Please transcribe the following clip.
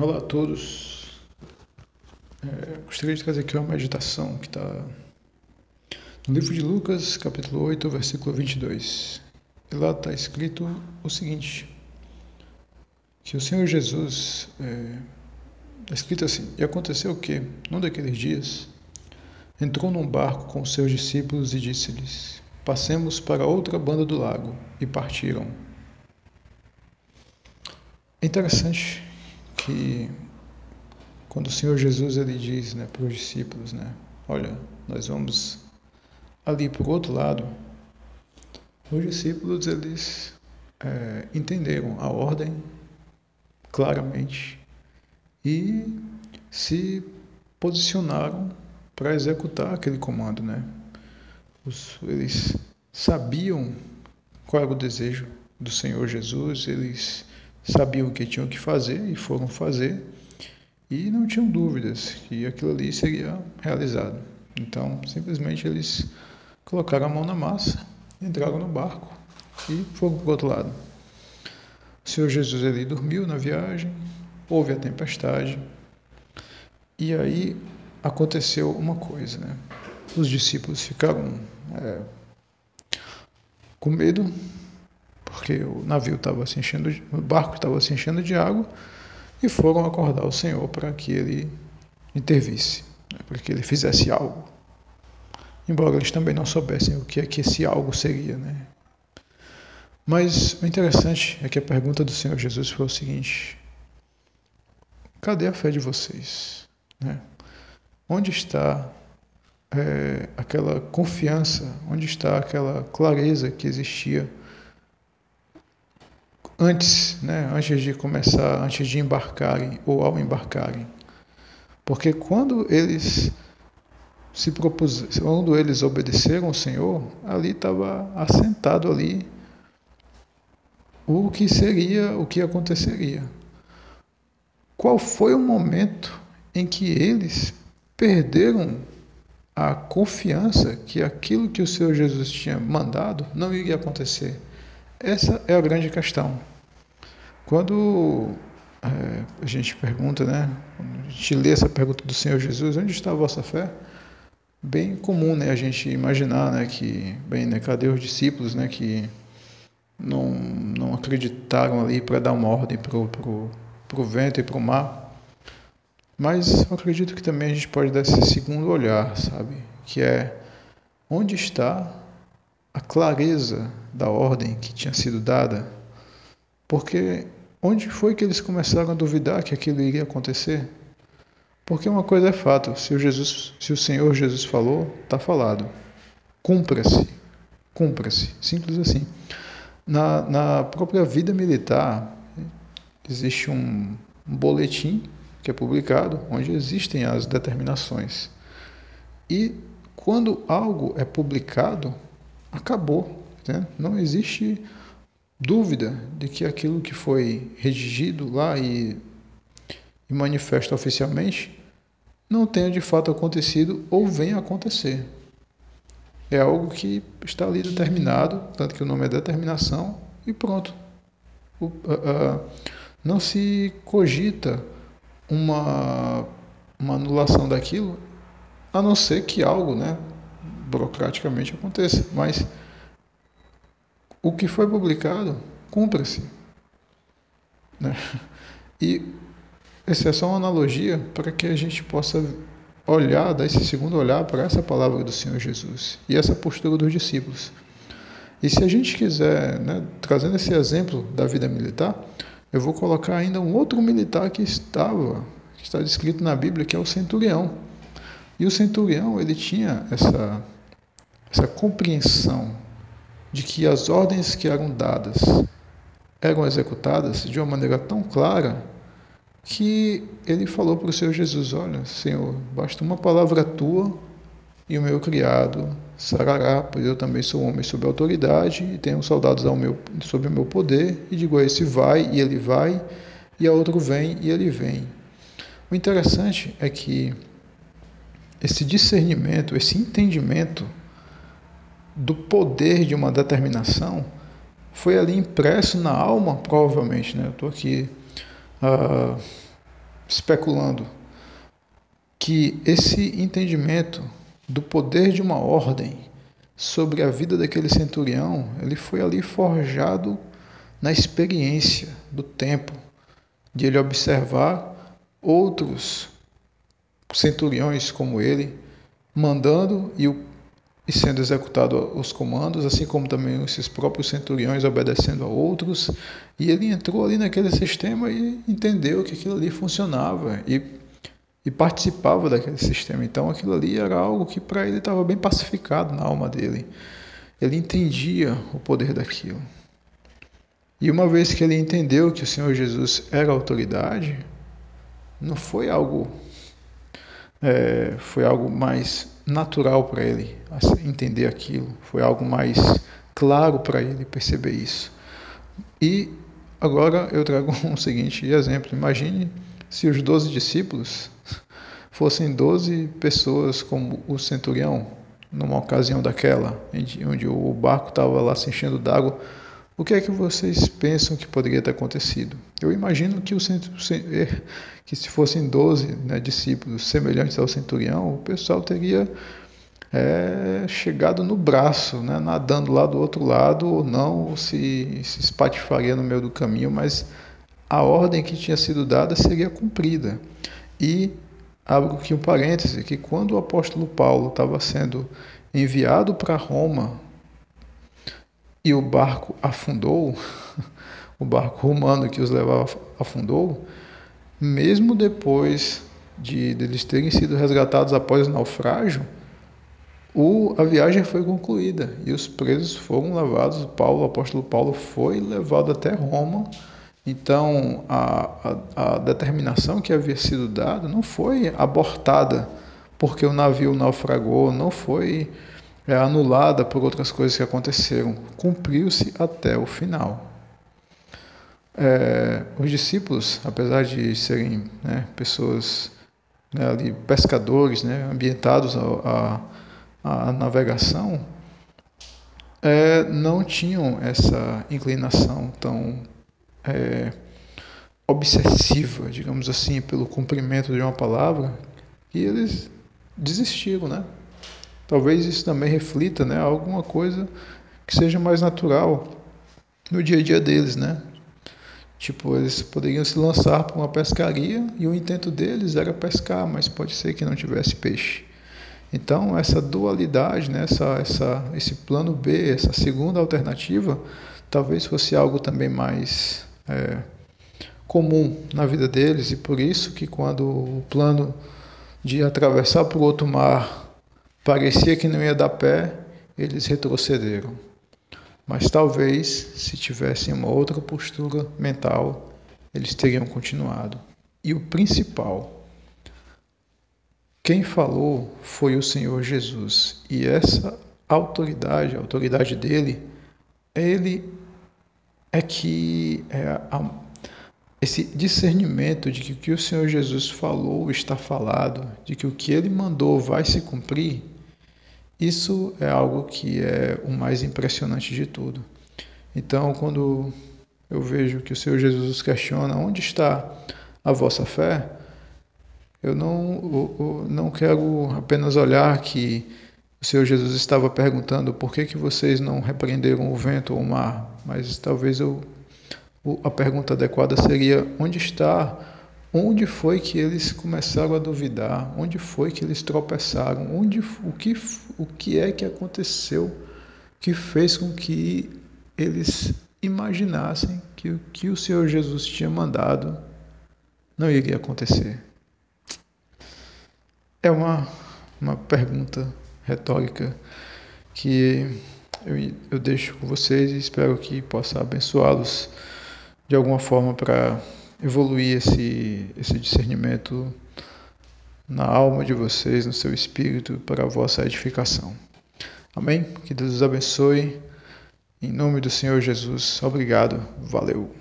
Olá a todos. É, gostaria de trazer aqui uma meditação que está no livro de Lucas, capítulo 8, versículo 22. E lá está escrito o seguinte: que o Senhor Jesus, é, está escrito assim: E aconteceu que, num daqueles dias, entrou num barco com os seus discípulos e disse-lhes: Passemos para outra banda do lago. E partiram. É interessante que quando o Senhor Jesus ele diz né, para os discípulos, né, olha, nós vamos ali para o outro lado, os discípulos eles é, entenderam a ordem claramente e se posicionaram para executar aquele comando, né? Os, eles sabiam qual era o desejo do Senhor Jesus, eles sabiam o que tinham que fazer e foram fazer e não tinham dúvidas que aquilo ali seria realizado. Então, simplesmente eles colocaram a mão na massa, entraram no barco e foram para o outro lado. O Senhor Jesus ali dormiu na viagem, houve a tempestade e aí aconteceu uma coisa, né? Os discípulos ficaram é, com medo porque o navio estava se enchendo, o barco estava se enchendo de água, e foram acordar o Senhor para que ele intervisse, né, para que ele fizesse algo. Embora eles também não soubessem o que é que esse algo seria, né? Mas o interessante é que a pergunta do Senhor Jesus foi o seguinte: cadê a fé de vocês? Né? Onde está é, aquela confiança? Onde está aquela clareza que existia antes, né, antes de começar, antes de embarcarem ou ao embarcarem. Porque quando eles se propuseram, quando eles obedeceram ao Senhor, ali estava assentado ali o que seria, o que aconteceria. Qual foi o momento em que eles perderam a confiança que aquilo que o Senhor Jesus tinha mandado não iria acontecer? Essa é a grande questão. Quando é, a gente pergunta, né? Quando a gente lê essa pergunta do Senhor Jesus, onde está a vossa fé? Bem comum, né? A gente imaginar, né? Que, bem, né? Cadê os discípulos, né? Que não, não acreditaram ali para dar uma ordem para o vento e para o mar. Mas eu acredito que também a gente pode dar esse segundo olhar, sabe? Que é onde está a clareza da ordem que tinha sido dada? Porque Onde foi que eles começaram a duvidar que aquilo iria acontecer? Porque uma coisa é fato, se o, Jesus, se o Senhor Jesus falou, está falado. Cumpra-se, cumpra-se, simples assim. Na, na própria vida militar, existe um, um boletim que é publicado, onde existem as determinações. E quando algo é publicado, acabou. Né? Não existe dúvida de que aquilo que foi redigido lá e, e manifesto oficialmente não tenha de fato acontecido ou venha acontecer. É algo que está ali determinado, tanto que o nome é determinação, e pronto. O, uh, uh, não se cogita uma, uma anulação daquilo, a não ser que algo, né, burocraticamente aconteça. Mas o que foi publicado, cumpra-se. Né? E essa é só uma analogia para que a gente possa olhar, dar esse segundo olhar para essa palavra do Senhor Jesus e essa postura dos discípulos. E se a gente quiser, né, trazendo esse exemplo da vida militar, eu vou colocar ainda um outro militar que estava, que está descrito na Bíblia, que é o centurião. E o centurião, ele tinha essa, essa compreensão de que as ordens que eram dadas eram executadas de uma maneira tão clara que ele falou para o Senhor Jesus: Olha, Senhor, basta uma palavra tua e o meu criado sarará, pois eu também sou homem sob autoridade e tenho soldados ao meu, sob o meu poder, e digo a esse vai e ele vai, e a outro vem e ele vem. O interessante é que esse discernimento, esse entendimento do poder de uma determinação foi ali impresso na alma, provavelmente. Né? Eu estou aqui uh, especulando que esse entendimento do poder de uma ordem sobre a vida daquele centurião, ele foi ali forjado na experiência do tempo, de ele observar outros centuriões como ele, mandando e, e sendo executado os comandos, assim como também esses próprios centuriões obedecendo a outros. E ele entrou ali naquele sistema e entendeu que aquilo ali funcionava e, e participava daquele sistema. Então aquilo ali era algo que para ele estava bem pacificado na alma dele. Ele entendia o poder daquilo. E uma vez que ele entendeu que o Senhor Jesus era autoridade, não foi algo é, foi algo mais natural para ele entender aquilo, foi algo mais claro para ele perceber isso. E agora eu trago um seguinte exemplo: imagine se os doze discípulos fossem doze pessoas como o centurião, numa ocasião daquela, onde o barco estava lá se enchendo d'água o que é que vocês pensam que poderia ter acontecido? Eu imagino que, o, é, que se fossem 12 né, discípulos semelhantes ao centurião, o pessoal teria é, chegado no braço, né, nadando lá do outro lado, ou não, ou se, se espatifaria no meio do caminho, mas a ordem que tinha sido dada seria cumprida. E abro aqui um parêntese, que quando o apóstolo Paulo estava sendo enviado para Roma e o barco afundou, o barco romano que os levava afundou, mesmo depois de, de eles terem sido resgatados após o naufrágio, o, a viagem foi concluída e os presos foram levados. Paulo, o apóstolo Paulo, foi levado até Roma. Então, a, a, a determinação que havia sido dada não foi abortada porque o navio naufragou, não foi é anulada por outras coisas que aconteceram. Cumpriu-se até o final. É, os discípulos, apesar de serem né, pessoas né, ali, pescadores, né, ambientados à, navegação, é, não tinham essa inclinação tão é, obsessiva, digamos assim, pelo cumprimento de uma palavra, e eles desistiram, né? Talvez isso também reflita, né, alguma coisa que seja mais natural no dia a dia deles, né? Tipo, eles poderiam se lançar para uma pescaria e o intento deles era pescar, mas pode ser que não tivesse peixe. Então, essa dualidade, né, essa, essa, esse plano B, essa segunda alternativa, talvez fosse algo também mais é, comum na vida deles, e por isso que quando o plano de atravessar para o outro mar Parecia que não ia dar pé, eles retrocederam. Mas talvez, se tivessem uma outra postura mental, eles teriam continuado. E o principal, quem falou foi o Senhor Jesus. E essa autoridade, a autoridade dele, ele é que é a, esse discernimento de que o que o Senhor Jesus falou está falado, de que o que ele mandou vai se cumprir, isso é algo que é o mais impressionante de tudo. Então, quando eu vejo que o Senhor Jesus questiona onde está a vossa fé, eu não, eu não quero apenas olhar que o Senhor Jesus estava perguntando por que, que vocês não repreenderam o vento ou o mar, mas talvez eu a pergunta adequada seria: onde está? Onde foi que eles começaram a duvidar? Onde foi que eles tropeçaram? Onde, o, que, o que é que aconteceu que fez com que eles imaginassem que o que o Senhor Jesus tinha mandado não iria acontecer? É uma, uma pergunta retórica que eu, eu deixo com vocês e espero que possa abençoá-los de alguma forma para evoluir esse, esse discernimento na alma de vocês, no seu espírito, para a vossa edificação. Amém? Que Deus os abençoe. Em nome do Senhor Jesus. Obrigado. Valeu.